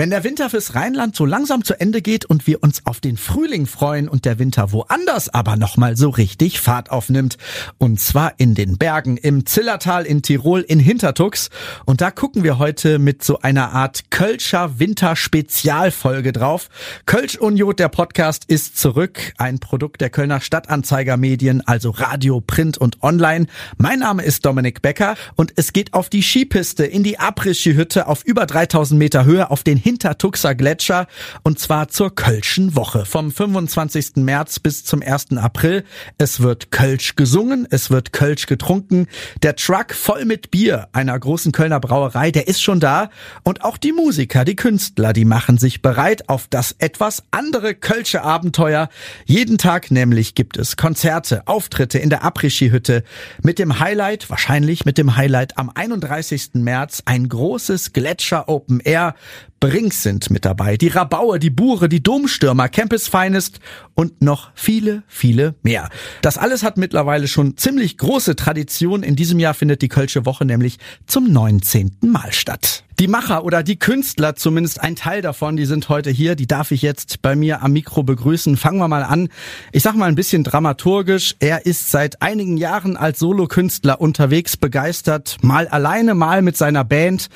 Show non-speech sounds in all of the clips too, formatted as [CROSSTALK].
Wenn der Winter fürs Rheinland so langsam zu Ende geht und wir uns auf den Frühling freuen und der Winter woanders aber nochmal so richtig Fahrt aufnimmt. Und zwar in den Bergen, im Zillertal in Tirol, in Hintertux. Und da gucken wir heute mit so einer Art Kölscher Winter-Spezialfolge drauf. Kölsch Union, der Podcast, ist zurück. Ein Produkt der Kölner Stadtanzeiger Medien, also Radio, Print und Online. Mein Name ist Dominik Becker und es geht auf die Skipiste in die Après-Ski-Hütte auf über 3000 Meter Höhe auf den Hintertuxer Gletscher und zwar zur Kölschen Woche vom 25. März bis zum 1. April. Es wird Kölsch gesungen, es wird Kölsch getrunken. Der Truck voll mit Bier einer großen Kölner Brauerei, der ist schon da und auch die Musiker, die Künstler, die machen sich bereit auf das etwas andere Kölsche Abenteuer. Jeden Tag nämlich gibt es Konzerte, Auftritte in der Après-Ski-Hütte mit dem Highlight, wahrscheinlich mit dem Highlight am 31. März ein großes Gletscher Open Air Brings sind mit dabei, die Rabaue, die Bure, die Domstürmer, Campus Finest und noch viele, viele mehr. Das alles hat mittlerweile schon ziemlich große Tradition. In diesem Jahr findet die Kölsche Woche nämlich zum 19. Mal statt. Die Macher oder die Künstler, zumindest ein Teil davon, die sind heute hier. Die darf ich jetzt bei mir am Mikro begrüßen. Fangen wir mal an. Ich sag mal ein bisschen dramaturgisch. Er ist seit einigen Jahren als Solokünstler unterwegs, begeistert, mal alleine, mal mit seiner Band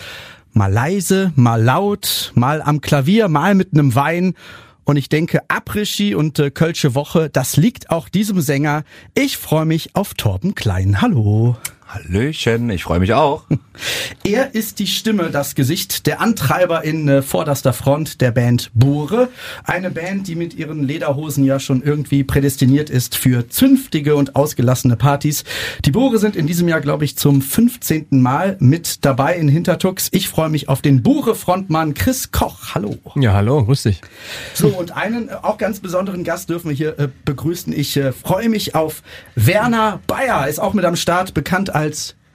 mal leise, mal laut, mal am Klavier, mal mit einem Wein. Und ich denke, Après-Ski und äh, Kölsche Woche, das liegt auch diesem Sänger. Ich freue mich auf Torben Klein. Hallo. Hallöchen, ich freue mich auch. [LAUGHS] Er ist die Stimme, das Gesicht, der Antreiber in äh, vorderster Front der Band Bure. Eine Band, die mit ihren Lederhosen ja schon irgendwie prädestiniert ist für zünftige und ausgelassene Partys. Die Bure sind in diesem Jahr, glaube ich, zum 15. Mal mit dabei in Hintertux. Ich freue mich auf den Bure-Frontmann Chris Koch. Hallo. Ja, hallo, grüß dich. So, und einen äh, auch ganz besonderen Gast dürfen wir hier äh, begrüßen. Ich äh, freue mich auf Werner Bayer, ist auch mit am Start, bekannt als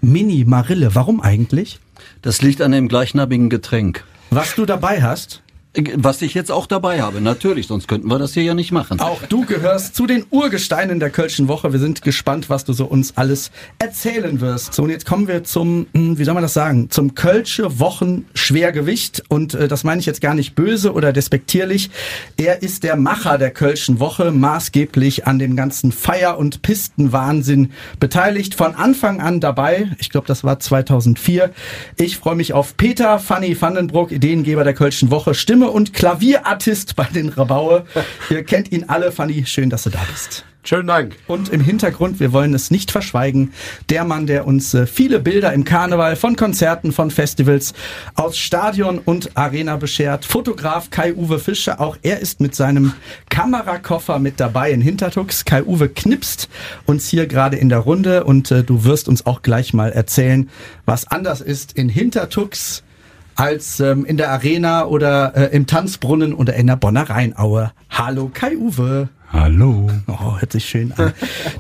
Mini Marille. Warum eigentlich? Das liegt an dem gleichnamigen Getränk. Was du dabei hast? Was ich jetzt auch dabei habe, natürlich, sonst könnten wir das hier ja nicht machen. Auch du gehörst zu den Urgesteinen der Kölschen Woche. Wir sind gespannt, was du so uns alles erzählen wirst. So, und jetzt kommen wir zum, hm, wie soll man das sagen, zum Kölsche Wochen Schwergewicht. Und äh, das meine ich jetzt gar nicht böse oder despektierlich. Er ist der Macher der Kölschen Woche, maßgeblich an dem ganzen Feier- und Pistenwahnsinn beteiligt. Von Anfang an dabei. Ich glaube, das war 2004. Ich freue mich auf Peter Fanny Vandenbruck, Ideengeber der Kölschen Woche, Stimme und Klavierartist bei den Rabaue. Ihr kennt ihn alle. Fanny, schön, dass du da bist. Schönen Dank. Und im Hintergrund, wir wollen es nicht verschweigen, der Mann, der uns äh, viele Bilder im Karneval von Konzerten, von Festivals aus Stadion und Arena beschert. Fotograf Kai-Uwe Fischer, auch er ist mit seinem Kamerakoffer mit dabei in Hintertux. Kai-Uwe knipst uns hier gerade in der Runde und äh, du wirst uns auch gleich mal erzählen, was anders ist in Hintertux als ähm, in der Arena oder äh, im Tanzbrunnen oder in der Bonner Rheinaue. Hallo Kai-Uwe. Hallo. Oh, hört sich schön an.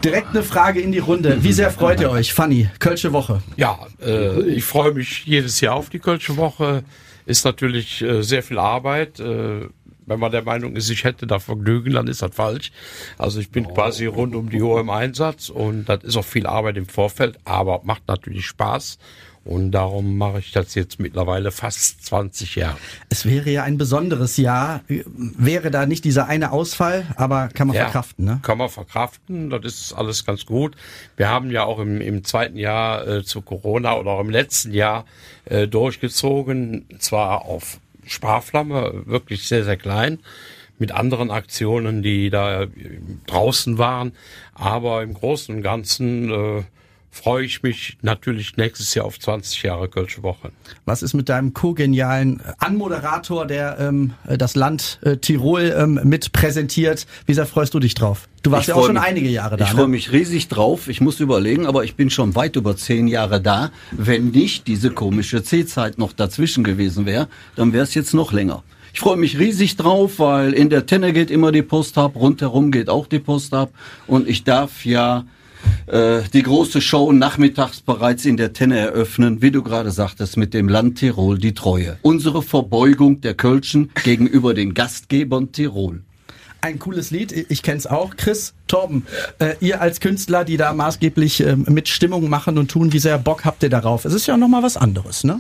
Direkt eine Frage in die Runde. Wie sehr freut ihr euch? Fanny, Kölsche Woche. Ja, äh, ich freue mich jedes Jahr auf die Kölsche Woche. Ist natürlich äh, sehr viel Arbeit. Äh, wenn man der Meinung ist, ich hätte da Vergnügen, dann ist das falsch. Also ich bin quasi rund um die Uhr im Einsatz und das ist auch viel Arbeit im Vorfeld, aber macht natürlich Spaß. Und darum mache ich das jetzt mittlerweile fast 20 Jahre. Es wäre ja ein besonderes Jahr. Wäre da nicht dieser eine Ausfall, aber kann man Ja, verkraften, ne? Kann man verkraften, das ist alles ganz gut. Wir haben ja auch im, im zweiten Jahr äh, zu Corona oder auch im letzten Jahr äh, durchgezogen, zwar auf Sparflamme, wirklich sehr, sehr klein, mit anderen Aktionen, die da äh, draußen waren, aber im Großen und Ganzen äh, freue ich mich natürlich nächstes Jahr auf 20 Jahre Kölsche Woche. Was ist mit deinem co-genialen Anmoderator, der ähm, das Land äh, Tirol ähm, mit präsentiert? Wie sehr freust du dich drauf? Du warst Ich ja auch schon mich- einige Jahre da. Ich freue ne? mich riesig drauf. Ich muss überlegen, aber ich bin schon weit über zehn Jahre da. Wenn nicht diese komische C-Zeit noch dazwischen gewesen wäre, dann wäre es jetzt noch länger. Ich freue mich riesig drauf, weil in der Tenne geht immer die Post ab, rundherum geht auch die Post ab und ich darf ja äh, die große Show nachmittags bereits in der Tenne eröffnen, wie du gerade sagtest, mit dem Land Tirol die Treue. Unsere Verbeugung der Kölschen gegenüber den Gastgebern Tirol. Ein cooles Lied, ich kenn's auch. Chris, Torben, äh, ihr als Künstler, die da maßgeblich äh, mit Stimmung machen und tun, wie sehr Bock habt ihr darauf? Es ist ja noch mal was anderes, ne?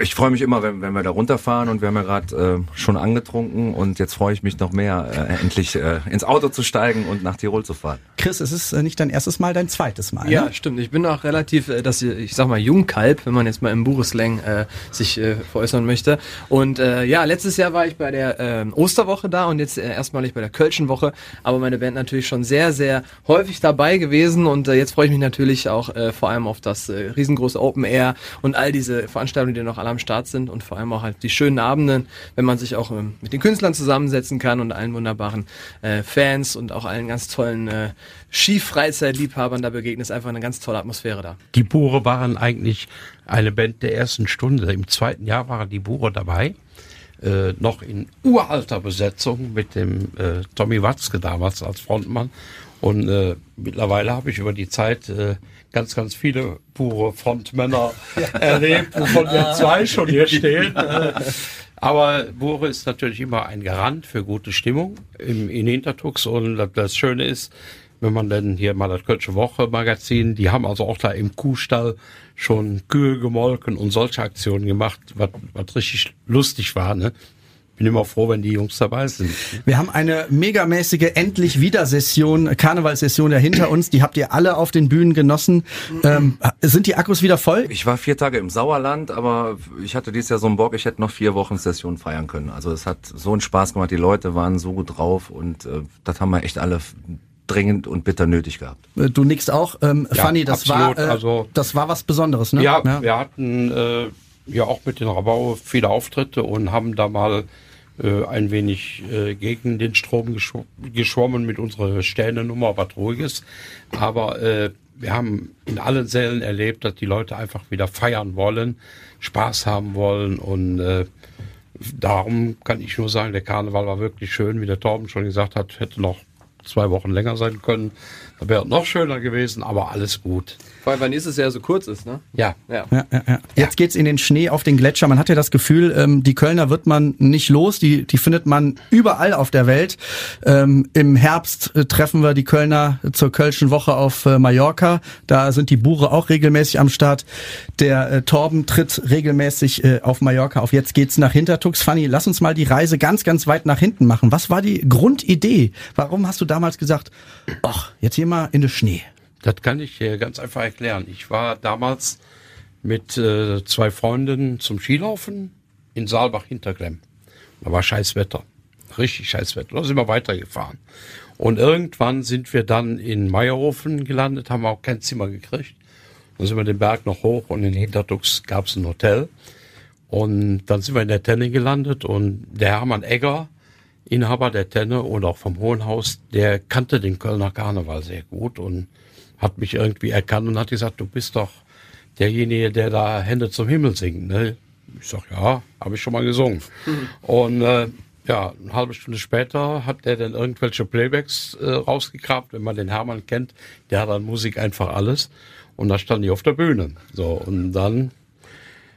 Ich freue mich immer, wenn, wenn wir da runterfahren und wir haben ja gerade äh, schon angetrunken und jetzt freue ich mich noch mehr, äh, endlich äh, ins Auto zu steigen und nach Tirol zu fahren. Chris, es ist äh, nicht dein erstes Mal, dein zweites Mal. Ja, ne? stimmt. Ich bin auch relativ, äh, das, ich sag mal, Jungkalb, wenn man jetzt mal im Bureslang äh, sich äh, veräußern möchte. Und äh, ja, letztes Jahr war ich bei der äh, Osterwoche da und jetzt äh, erstmalig bei der Kölschen Woche. Aber meine Band natürlich schon sehr, sehr häufig dabei gewesen und äh, jetzt freue ich mich natürlich auch äh, vor allem auf das äh, riesengroße Open Air und all diese Veranstaltungen, die noch alle am Start sind und vor allem auch halt die schönen Abenden, wenn man sich auch ähm, mit den Künstlern zusammensetzen kann und allen wunderbaren äh, Fans und auch allen ganz tollen äh, Skifreizeitliebhabern da begegnet, ist einfach eine ganz tolle Atmosphäre da. Die Bure waren eigentlich eine Band der ersten Stunde. Im zweiten Jahr waren die Bure dabei. Äh, noch in uralter Besetzung mit dem äh, Tommy Watzke damals als Frontmann. Und äh, mittlerweile habe ich über die Zeit äh, ganz, ganz viele pure Frontmänner [LAUGHS] erlebt, wovon wir zwei schon hier [LAUGHS] stehen. Aber Bure ist natürlich immer ein Garant für gute Stimmung im, in Hintertux. Und das- Schöne ist, wenn man dann hier mal das Kölsche Woche Magazin, die haben also auch da im Kuhstall schon Kühe gemolken und solche Aktionen gemacht, was, was richtig lustig war. Ne? Bin immer froh, wenn die Jungs dabei sind. Wir haben eine megamäßige endlich wieder Session, Karnevalssession ja hinter uns. Die habt ihr alle auf den Bühnen genossen. Ähm, sind die Akkus wieder voll? Ich war vier Tage im Sauerland, aber ich hatte dieses Jahr so einen Bock, ich hätte noch vier Wochen Session feiern können. Also es hat so einen Spaß gemacht, die Leute waren so gut drauf und äh, das haben wir echt alle dringend und bitter nötig gehabt. Äh, Du nickst auch. Ähm, Ja, Fanny, das absolut. war, äh, Also- das war was Besonderes, ne? Ja, wir hatten äh, ja auch mit den Rabau viele Auftritte und haben da mal äh, ein wenig äh, gegen den Strom geschw geschwommen mit unserer Sternennummer, was ruhiges. Aber äh, wir haben in allen Sälen erlebt, dass die Leute einfach wieder feiern wollen, Spaß haben wollen und äh, darum kann ich nur sagen, der Karneval war wirklich schön, wie der Torben schon gesagt hat, hätte noch zwei Wochen länger sein können. Wäre noch schöner gewesen, aber alles gut. Vor allem, weil nächstes Jahr so kurz ist, ne? Ja. Ja. Ja, ja, ja. Jetzt geht's in den Schnee auf den Gletscher. Man hat ja das Gefühl, ähm, die Kölner wird man nicht los. Die, die findet man überall auf der Welt. Ähm, Im Herbst äh, treffen wir die Kölner zur Kölschen Woche auf äh, Mallorca. Da sind die Bure auch regelmäßig am Start. Der äh, Torben tritt regelmäßig äh, auf Mallorca auf. Jetzt geht's nach Hintertux. Fanny, lass uns mal die Reise ganz, ganz weit nach hinten machen. Was war die Grundidee? Warum hast du damals gesagt, ach, jetzt hier mal in den Schnee? Das kann ich ganz einfach erklären. Ich war damals mit äh, zwei Freundinnen zum Skilaufen in Saalbach-Hinterklemm. Da war scheiß Wetter. Richtig scheiß Wetter. Da sind wir weitergefahren. Und irgendwann sind wir dann in Meierhofen gelandet, haben auch kein Zimmer gekriegt. Dann sind wir den Berg noch hoch und in Hinterdux gab es ein Hotel. Und dann sind wir in der Tenne gelandet und der Hermann Egger, Inhaber der Tenne und auch vom Hohen Haus, der kannte den Kölner Karneval sehr gut und hat mich irgendwie erkannt und hat gesagt, du bist doch derjenige, der da Hände zum Himmel singt. Ne? Ich sag, ja, habe ich schon mal gesungen. Und äh, ja, eine halbe Stunde später hat er dann irgendwelche Playbacks äh, rausgekramt. Wenn man den Hermann kennt, der hat an Musik einfach alles. Und da stand ich auf der Bühne. So, und dann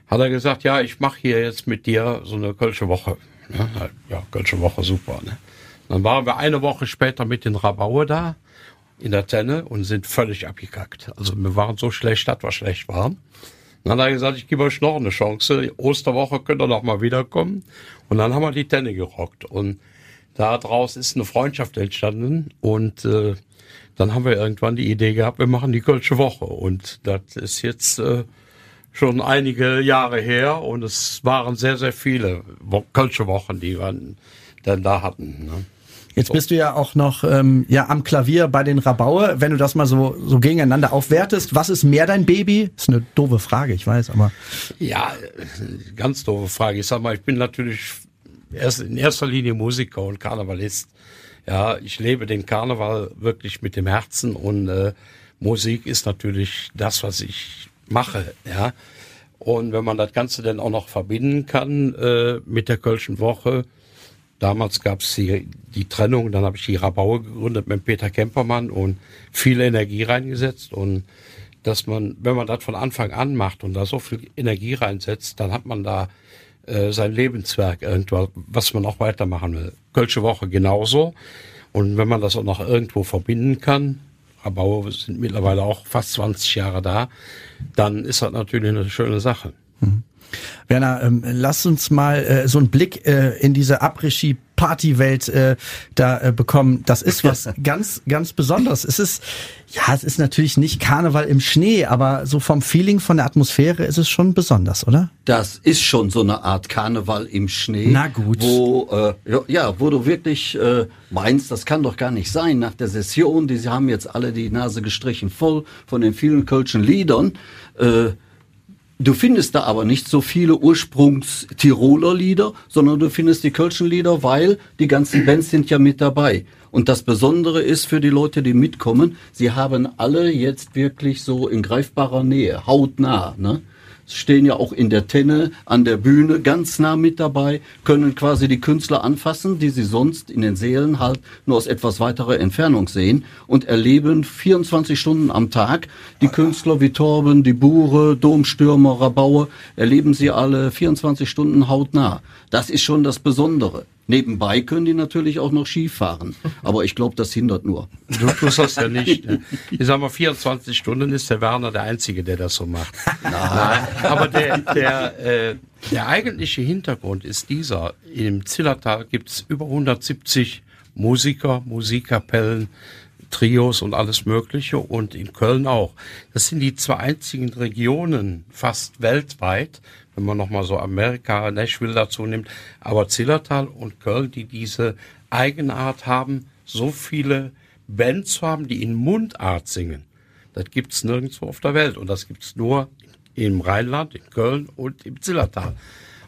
hat er gesagt, ja, ich mache hier jetzt mit dir so eine Kölsche Woche. Ja, Kölsche Woche, super. Ne? Dann waren wir eine Woche später mit den Rabaue da in der Tenne und sind völlig abgekackt. Also wir waren so schlecht, dass wir schlecht waren. Dann hat er gesagt, ich gebe euch noch eine Chance. Osterwoche könnt ihr noch mal wiederkommen. Und dann haben wir die Tenne gerockt. Und daraus ist eine Freundschaft entstanden. Und äh, dann haben wir irgendwann die Idee gehabt, wir machen die Kölsche Woche. Und das ist jetzt äh, schon einige Jahre her. Und es waren sehr, sehr viele Wo Kölsche Wochen, die wir dann da hatten. Ne? Jetzt bist du ja auch noch ähm, ja am Klavier bei den Rabaue. Wenn du das mal so so gegeneinander aufwertest, was ist mehr dein Baby? Ist eine doofe Frage, ich weiß, aber Ja, ganz doofe Frage. Ich sag mal, ich bin natürlich erst in erster Linie Musiker und Karnevalist. Ja, ich lebe den Karneval wirklich mit dem Herzen und äh, Musik ist natürlich das, was ich mache. Ja, und wenn man das Ganze dann auch noch verbinden kann äh, mit der Kölschen Woche. Damals gab es die, die Trennung, dann habe ich die Rabaue gegründet mit Peter Kempermann und viel Energie reingesetzt und dass man, wenn man das von Anfang an macht und da so viel Energie reinsetzt, dann hat man da äh, sein Lebenswerk irgendwas, was man auch weitermachen will. Kölsche Woche genauso. Und wenn man das auch noch irgendwo verbinden kann, wir sind mittlerweile auch fast 20 Jahre da, dann ist das natürlich eine schöne Sache. Werner, ähm, lass uns mal äh, so einen Blick äh, in diese Après-Ski Partywelt äh, da äh, bekommen. Das ist was [LAUGHS] ganz, ganz Besonderes. Es ist, ja, es ist natürlich nicht Karneval im Schnee, aber so vom Feeling, von der Atmosphäre ist es schon besonders, oder? Das ist schon so eine Art Karneval im Schnee. Na gut. Wo, äh, ja, ja, wo du wirklich äh, meinst, das kann doch gar nicht sein. Nach der Session, die sie haben jetzt alle die Nase gestrichen voll von den vielen kölschen Liedern. Äh, Du findest da aber nicht so viele Ursprungs-Tiroler Lieder, sondern du findest die Kölschen Lieder, weil die ganzen Bands sind ja mit dabei. Und das Besondere ist für die Leute, die mitkommen, sie haben alle jetzt wirklich so in greifbarer Nähe, hautnah. Ne? Stehen ja auch in der Tenne an der Bühne ganz nah mit dabei, können quasi die Künstler anfassen, die sie sonst in den Seelen halt nur aus etwas weiterer Entfernung sehen und erleben 24 Stunden am Tag die Künstler wie Torben, die Bure, Domstürmer, Rabauer, erleben sie alle 24 Stunden hautnah. Das ist schon das Besondere. Nebenbei können die natürlich auch noch Ski fahren. Aber ich glaube, das hindert nur. Du tust das ja nicht. ne? Ich sag mal, 24 Stunden ist der Werner der Einzige, der das so macht. Nein. Aber der, der, äh, der eigentliche Hintergrund ist dieser. Im Zillertal gibt's über 170 Musiker, Musikkapellen, Trios und alles Mögliche und in Köln auch. Das sind die zwei einzigen Regionen fast weltweit, wenn man nochmal so Amerika, Nashville dazu nimmt, aber Zillertal und Köln, die diese Eigenart haben, so viele Bands zu haben, die in Mundart singen. Das gibt's nirgendwo auf der Welt und das gibt's nur im Rheinland, in Köln und im Zillertal.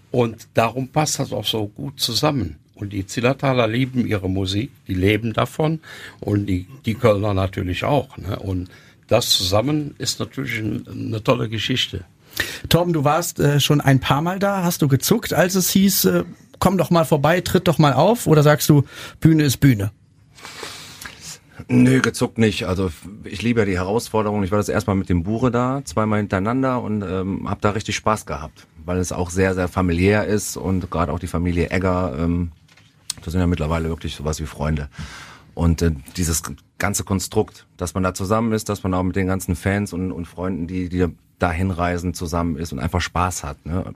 Und darum passt das auch so gut zusammen. Und die Zillertaler lieben ihre Musik, die leben davon und die, die Kölner natürlich auch. Ne? Und das zusammen ist natürlich ein, eine tolle Geschichte. Torben, du warst äh, schon ein paar Mal da. Hast du gezuckt, als es hieß, äh, komm doch mal vorbei, tritt doch mal auf? Oder sagst du, Bühne ist Bühne? Nö, gezuckt nicht. Also ich liebe ja die Herausforderung. Ich war das erstmal mit dem Bure da, zweimal hintereinander und ähm, habe da richtig Spaß gehabt, weil es auch sehr, sehr familiär ist und gerade auch die Familie Egger, ähm, das sind ja mittlerweile wirklich sowas wie Freunde. Und äh, dieses ganze Konstrukt, dass man da zusammen ist, dass man auch mit den ganzen Fans und, und Freunden, die, die da hinreisen, zusammen ist und einfach Spaß hat. Ne?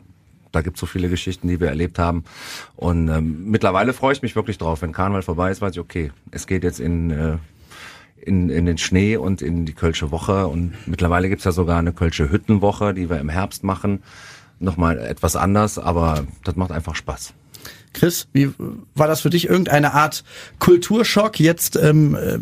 Da gibt's so viele Geschichten, die wir erlebt haben. Und ähm, mittlerweile freue ich mich wirklich drauf. Wenn Karneval vorbei ist, weiß ich, okay, es geht jetzt in, äh, in, in den Schnee und in die Kölsche Woche. Und mittlerweile gibt's ja sogar eine Kölsche Hüttenwoche, die wir im Herbst machen. Nochmal etwas anders, aber das macht einfach Spaß. Chris, wie war das für dich? Irgendeine Art Kulturschock, jetzt ähm, äh,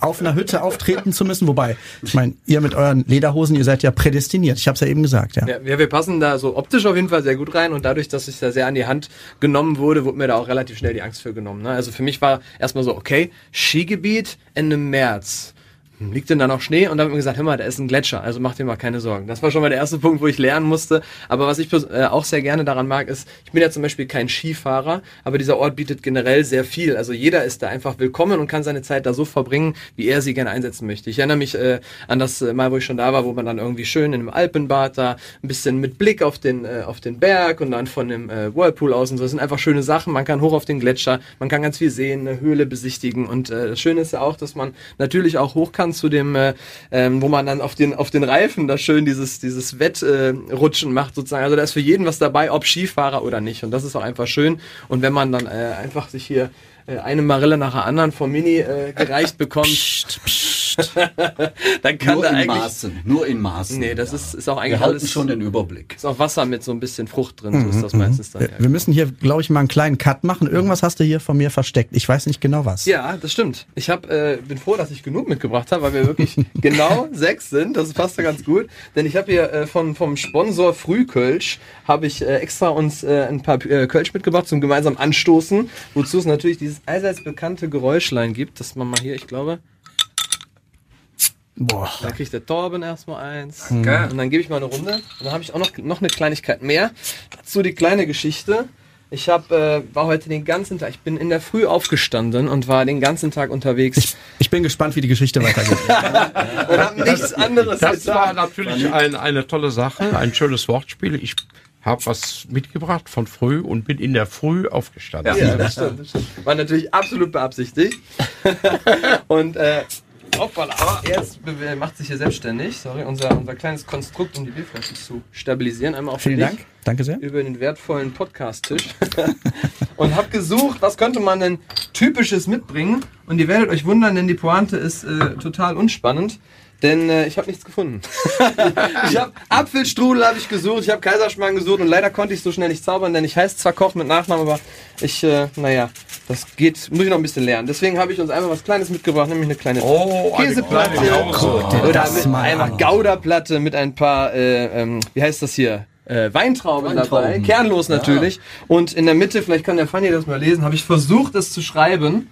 auf einer Hütte auftreten zu müssen? Wobei, ich meine, ihr mit euren Lederhosen, ihr seid ja prädestiniert. Ich habe es ja eben gesagt, ja. Ja, ja, wir passen da so optisch auf jeden Fall sehr gut rein und dadurch, dass ich da sehr an die Hand genommen wurde, wurde mir da auch relativ schnell die Angst für genommen. Ne? Also für mich war erstmal so, okay, Skigebiet Ende März. Hm, Liegt denn da noch Schnee? Und dann haben wir gesagt, hör mal, da ist ein Gletscher, also mach dir mal keine Sorgen. Das war schon mal der erste Punkt, wo ich lernen musste. Aber was ich äh, auch sehr gerne daran mag, ist, ich bin ja zum Beispiel kein Skifahrer, aber dieser Ort bietet generell sehr viel. Also jeder ist da einfach willkommen und kann seine Zeit da so verbringen, wie er sie gerne einsetzen möchte. Ich erinnere mich äh, an das äh, Mal, wo ich schon da war, wo man dann irgendwie schön in einem Alpenbad da ein bisschen mit Blick auf den, äh, auf den Berg und dann von dem äh, Whirlpool aus und so. Das sind einfach schöne Sachen. Man kann hoch auf den Gletscher, man kann ganz viel sehen, eine Höhle besichtigen. Und äh, das Schöne ist ja auch, dass man natürlich auch hoch kann zu dem, äh, ähm, wo man dann auf den, auf den Reifen da schön dieses, dieses Wettrutschen äh, macht sozusagen. Also da ist für jeden was dabei, ob Skifahrer oder nicht. Und das ist auch einfach schön. Und wenn man dann äh, einfach sich hier äh, eine Marille nach der anderen vom Mini äh, gereicht bekommt, Psst, psst. [LAUGHS] dann kann nur da in eigentlich... Maßen, nur in Maßen. Nee, das ist, ist auch Wir eigentlich halten alles... schon den Überblick. ist auch Wasser mit so ein bisschen Frucht drin, so ist das meistens dann. Wir, wir müssen hier, glaube ich, mal einen kleinen Cut machen. Irgendwas hast du hier von mir versteckt. Ich weiß nicht genau was. Ja, das stimmt. Ich hab, äh, bin froh, dass ich genug mitgebracht habe, weil wir wirklich [LAUGHS] genau sechs sind. Das passt ja ganz gut. Denn ich habe hier äh, von, vom Sponsor Frühkölsch habe ich äh, extra uns äh, ein paar äh, Kölsch mitgebracht zum gemeinsamen Anstoßen, wozu es natürlich dieses allseits bekannte Geräuschlein gibt, das man mal hier, ich glaube, Boah. da kriegt der Torben erstmal eins. Geil. Und dann gebe ich mal eine Runde. Und dann habe ich auch noch, noch eine Kleinigkeit mehr. Dazu die kleine Geschichte. Ich hab, äh, war heute den ganzen Tag, ich bin in der Früh aufgestanden und war den ganzen Tag unterwegs Ich bin gespannt, wie die Geschichte weitergeht. [LAUGHS] und habe nichts anderes Das war getan. natürlich ein, eine tolle Sache, ein schönes Wortspiel. Ich habe was mitgebracht von früh und bin in der Früh aufgestanden. Ja, das stimmt, das stimmt. War natürlich absolut beabsichtigt. [LAUGHS] und äh, hoppala, jetzt macht sich hier selbstständig. Sorry, unser, unser kleines Konstrukt, um die Bierflasche zu stabilisieren. Einmal auf Vielen Dank. Danke sehr. über den wertvollen Podcast-Tisch. [LAUGHS] und habe gesucht, was könnte man denn typisches mitbringen. Und ihr werdet euch wundern, denn die Pointe ist äh, total unspannend. Denn äh, ich habe nichts gefunden. [LAUGHS] ich habe Apfelstrudel habe ich gesucht, ich habe Kaiserschmarrn gesucht und leider konnte ich so schnell nicht zaubern, denn ich heiße zwar Koch mit Nachnamen, aber ich, äh, naja, das geht, muss ich noch ein bisschen lernen. Deswegen habe ich uns einfach was Kleines mitgebracht, nämlich eine kleine Oh, eine Käseplatte. kleine Jause. Oder Das mit an. Gouda-Platte mit ein paar, äh, ähm, wie heißt das hier? Äh, Weintrauben, dabei, Weintrauben. kernlos natürlich. Und in der Mitte, vielleicht kann der Fanny das mal lesen, habe ich versucht, es zu schreiben.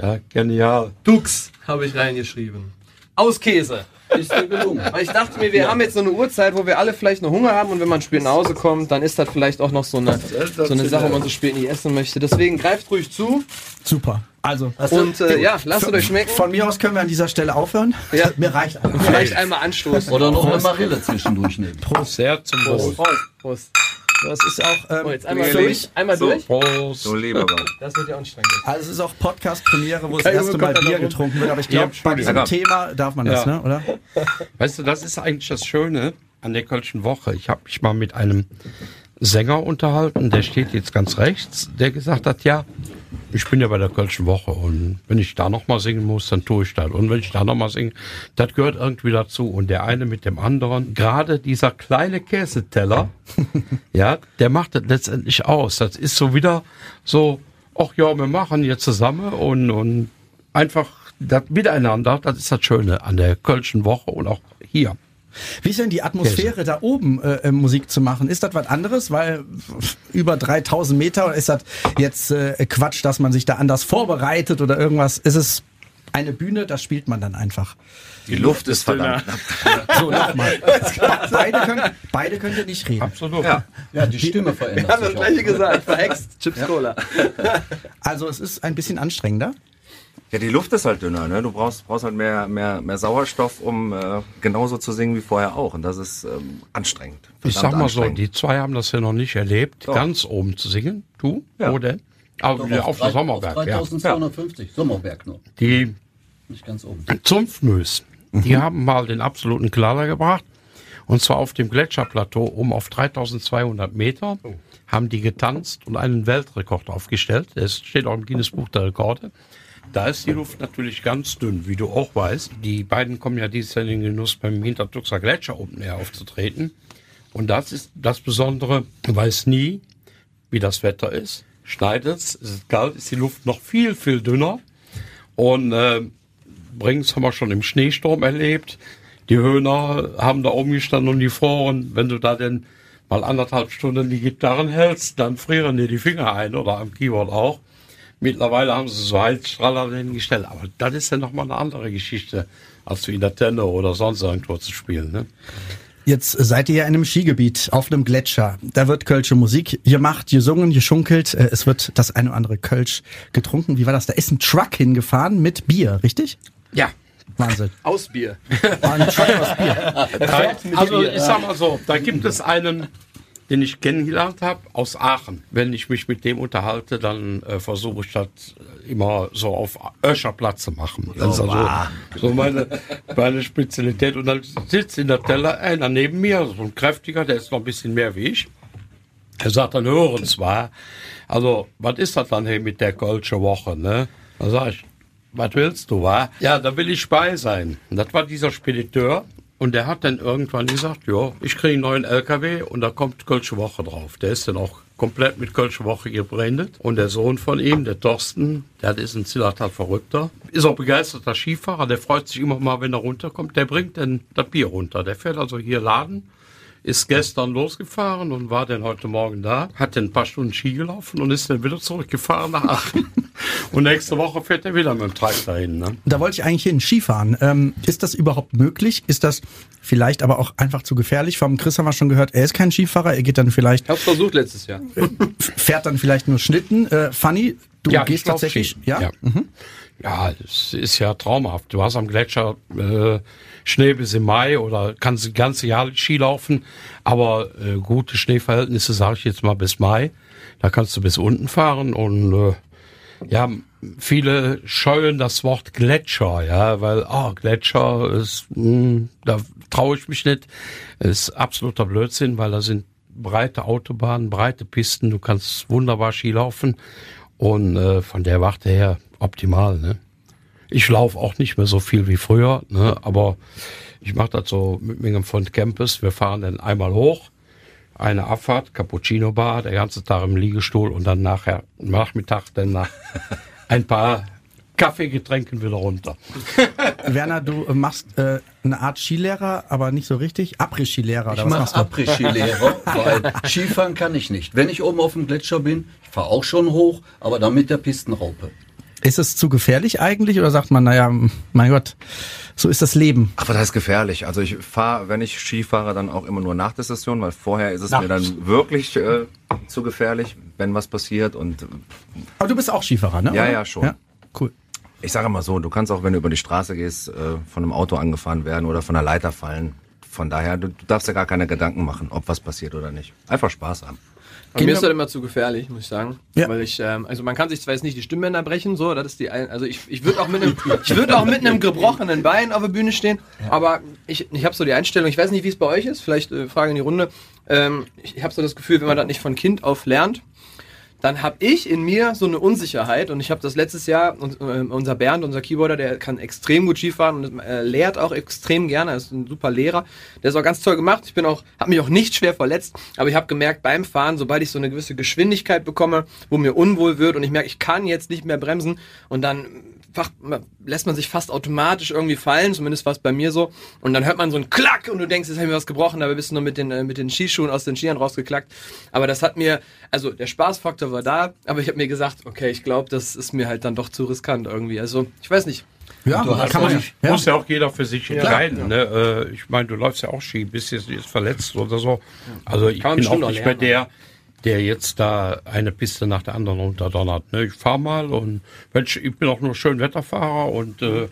Ja, genial. Dux habe ich reingeschrieben. Aus Käse. Ist dir gelungen. Weil ich dachte mir, wir haben jetzt so eine Uhrzeit, wo wir alle vielleicht noch Hunger haben und wenn man spät nach Hause kommt, dann ist das vielleicht auch noch so eine, so eine Sache, wo man so spät nicht essen möchte. Deswegen greift ruhig zu Super. Also, und äh, ja, lasst es euch schmecken. von mir aus können wir an dieser Stelle aufhören. Ja. [LAUGHS] Mir reicht einfach. Vielleicht einmal anstoßen. Oder noch eine Marille zwischendurch nehmen. Sehr zum Wohl. Prost. Prost. Das ist auch, ähm, Oh, jetzt einmal durch. Einmal So. durch. Prost. So lieber was. [LAUGHS] Das wird ja anstrengend. also es ist auch Podcast-Premiere, wo das erste Mal Bier getrunken wird, aber ich glaube, Ja, bei diesem Ja. Thema darf man das, Ja. ne, oder? Weißt du, das ist eigentlich das Schöne an der Kölschen Woche. Ich habe mich mal mit einem Sänger unterhalten, der steht jetzt ganz rechts, der gesagt hat, ja, ich bin ja bei der Kölschen Woche und wenn ich da noch mal singen muss, dann tue ich das. Und wenn ich da noch mal singe, das gehört irgendwie dazu. Und der eine mit dem anderen, gerade dieser kleine Käseteller, [LAUGHS] ja, der macht das letztendlich aus. Das ist so wieder so, ach ja, wir machen hier zusammen und, und einfach das Miteinander, das ist das Schöne an der Kölschen Woche und auch hier. Wie ist denn die Atmosphäre da oben, äh, äh, Musik zu machen? Ist das was anderes? Weil über 3000 Meter ist das jetzt äh, Quatsch, dass man sich da anders vorbereitet oder irgendwas? Ist es eine Bühne, das spielt man dann einfach. Die Luft ist verdammt knapp. [LAUGHS] So, nochmal. beide, können, beide könnt ihr nicht reden. Absolut. Ja. Ja, die Stimme Wir haben verändert das gleiche gesagt. Verhext. Chips Cola. Also es ist ein bisschen anstrengender. Ja, die Luft ist halt dünner, ne? Du brauchst, brauchst halt mehr, mehr, mehr Sauerstoff, um äh, genauso zu singen wie vorher auch. Und das ist ähm, anstrengend. Ich sag mal so, die zwei haben das ja noch nicht erlebt, Doch. ganz oben zu singen. Du? Ja. Wo denn? Ja, auf, drei- der Sommerberg, auf ja. 3250, Sommerberg nur. Die Nicht ganz oben. Zunftmös, die haben mal den absoluten Knaller gebracht. Und zwar auf dem Gletscherplateau um auf 3200 Meter haben die getanzt und einen Weltrekord aufgestellt. Es steht auch im Guinness Buch der Rekorde. Da ist die Luft natürlich ganz dünn, wie du auch weißt. Die beiden kommen ja dieses Jahr in den Genuss beim Hintertuxer Gletscher Open Air aufzutreten. Und das ist das Besondere, du weißt nie, wie das Wetter ist. Schneit es, es ist kalt, ist die Luft noch viel, viel dünner. Und äh, Brings haben wir schon im Schneesturm erlebt. Die Höhner haben da oben gestanden und die froren. Wenn du da denn mal anderthalb Stunden die Gitarren hältst, dann frieren dir die Finger ein oder am Keyboard auch. Mittlerweile haben sie so Heizstrahler hingestellt. Aber das ist ja nochmal eine andere Geschichte, als wie in der Tenne oder sonst irgendwo zu spielen. Ne? Jetzt seid ihr ja in einem Skigebiet auf einem Gletscher. Da wird kölsche Musik gemacht, gesungen, geschunkelt. Äh, Es wird das eine oder andere Kölsch getrunken. Wie war das? Da ist ein Truck hingefahren mit Bier, richtig? Ja. Wahnsinn. Aus Bier. War ein Truck aus Bier. [LAUGHS] Also ich sag mal so, da gibt es einen, den ich kennengelernt habe aus Aachen. Wenn ich mich mit dem unterhalte, dann äh, versuche ich das immer so auf Öscherplatz zu machen. Das ist also so meine, meine Spezialität. Und dann sitzt in der Teller einer neben mir, so ein kräftiger, der ist noch ein bisschen mehr wie ich. Er sagt dann, hören zwar, also, was ist das dann hier mit der Kölsche Woche, ne? Da sag ich, was willst du, wa? Ja, da will ich bei sein. Und das war dieser Spediteur. Und der hat dann irgendwann gesagt, ja, ich kriege einen neuen LKW und da kommt Kölsche Woche drauf. Der ist dann auch komplett mit Kölsche Woche gebrandet. Und der Sohn von ihm, der Thorsten, der ist ein Zillertal Verrückter, ist auch begeisterter Skifahrer, der freut sich immer mal, wenn er runterkommt. Der bringt dann das Bier runter. Der fährt also hier Laden ist gestern losgefahren und war dann heute Morgen da, hat dann ein paar Stunden Ski gelaufen und ist dann wieder zurückgefahren nach Aachen. [LAUGHS] Und nächste Woche fährt er wieder mit dem Traktor hin. Ne? Da wollte ich eigentlich hin, Skifahren. Ähm, ist das überhaupt möglich? Ist das vielleicht aber auch einfach zu gefährlich? Vom Chris haben wir schon gehört, er ist kein Skifahrer, er geht dann vielleicht, Ich hab's versucht letztes Jahr. fährt dann vielleicht nur Schlitten. Äh, Fanny, Du Ja, gehst tatsächlich, ja? Ja. Mhm. Ja, es ist ja traumhaft. Du hast am Gletscher äh, Schnee bis im Mai oder kannst das ganze Jahr Ski laufen, aber äh, gute Schneeverhältnisse, sage ich jetzt mal, bis Mai. Da kannst du bis unten fahren und äh, ja, viele scheuen das Wort Gletscher, ja, weil, ah, Gletscher ist, mh, da traue ich mich nicht. ist absoluter Blödsinn, weil da sind breite Autobahnen, breite Pisten, du kannst wunderbar Ski laufen und äh, von der Warte her optimal, ne? Ich laufe auch nicht mehr so viel wie früher, ne? aber ich mache das so mit meinem Freund Campus. Wir fahren dann einmal hoch, eine Abfahrt, Cappuccino Bar, der ganze Tag im Liegestuhl und dann nachher Nachmittag dann nach [LAUGHS] ein paar Kaffeegetränken wieder runter. [LAUGHS] Werner, du äh, machst äh, eine Art Skilehrer, aber nicht so richtig. Après-Skilehrer, oder Ich was du? Après-Ski-Lehrer, [LAUGHS] weil Skifahren kann ich nicht. Wenn ich oben auf dem Gletscher bin, ich fahre auch schon hoch, aber dann mit der Pistenraupe. Ist es zu gefährlich eigentlich oder sagt man, naja, mein Gott, so ist das Leben? Ach, aber das ist gefährlich. Also ich fahre, wenn ich Ski fahre, dann auch immer nur nach der Session, weil vorher ist es mir Nachts. dann wirklich äh, zu gefährlich, wenn was passiert. Und Aber du bist auch Skifahrer, ne? Ja, oder? ja, schon. Ja, cool. ich sage mal so, du kannst auch, wenn du über die Straße gehst, äh, von einem Auto angefahren werden oder von einer Leiter fallen. Von daher, du, du darfst ja gar keine Gedanken machen, ob was passiert oder nicht. Einfach Spaß haben. Gehen mir ist das immer zu gefährlich, muss ich sagen. Ja. Weil ich, ähm, also man kann sich zwar jetzt nicht die Stimmbänder brechen, so, das ist die, ein, also ich, ich würde auch mit einem, [LAUGHS] ich würde auch mit einem gebrochenen Bein auf der Bühne stehen, aber ich, ich habe so die Einstellung, ich weiß nicht, wie es bei euch ist, vielleicht äh, Frage in die Runde, ähm, ich, ich habe so das Gefühl, wenn man das nicht von Kind auf lernt, dann habe ich in mir so eine Unsicherheit und ich habe das letztes Jahr, äh, unser Bernd, unser Keyboarder, der kann extrem gut Skifahren und äh, lehrt auch extrem gerne, er ist ein super Lehrer, der ist auch ganz toll gemacht, ich bin auch, habe mich auch nicht schwer verletzt, aber ich habe gemerkt beim Fahren, sobald ich so eine gewisse Geschwindigkeit bekomme, wo mir unwohl wird und ich merke, ich kann jetzt nicht mehr bremsen und dann lässt man sich fast automatisch irgendwie fallen, zumindest war es bei mir so. Und dann hört man so einen Klack und du denkst, jetzt habe ich mir was gebrochen, dabei bist du nur mit den, äh, mit den Skischuhen aus den Skiern rausgeklackt. Aber das hat mir, also der Spaßfaktor war da, aber ich habe mir gesagt, okay, ich glaube, das ist mir halt dann doch zu riskant irgendwie. Also, ich weiß nicht. Ja, Du hast kann man ja. nicht- ja. Muss ja auch jeder für sich entscheiden. Ne? Äh, ich meine, du läufst ja auch Ski, bist jetzt, jetzt verletzt oder so. Also ich Kann bin auch nicht mehr lernen. der, der jetzt da eine Piste nach der anderen runterdonnert. Ne? Ich fahre mal und Mensch, ich bin auch nur Schönwetterfahrer und äh,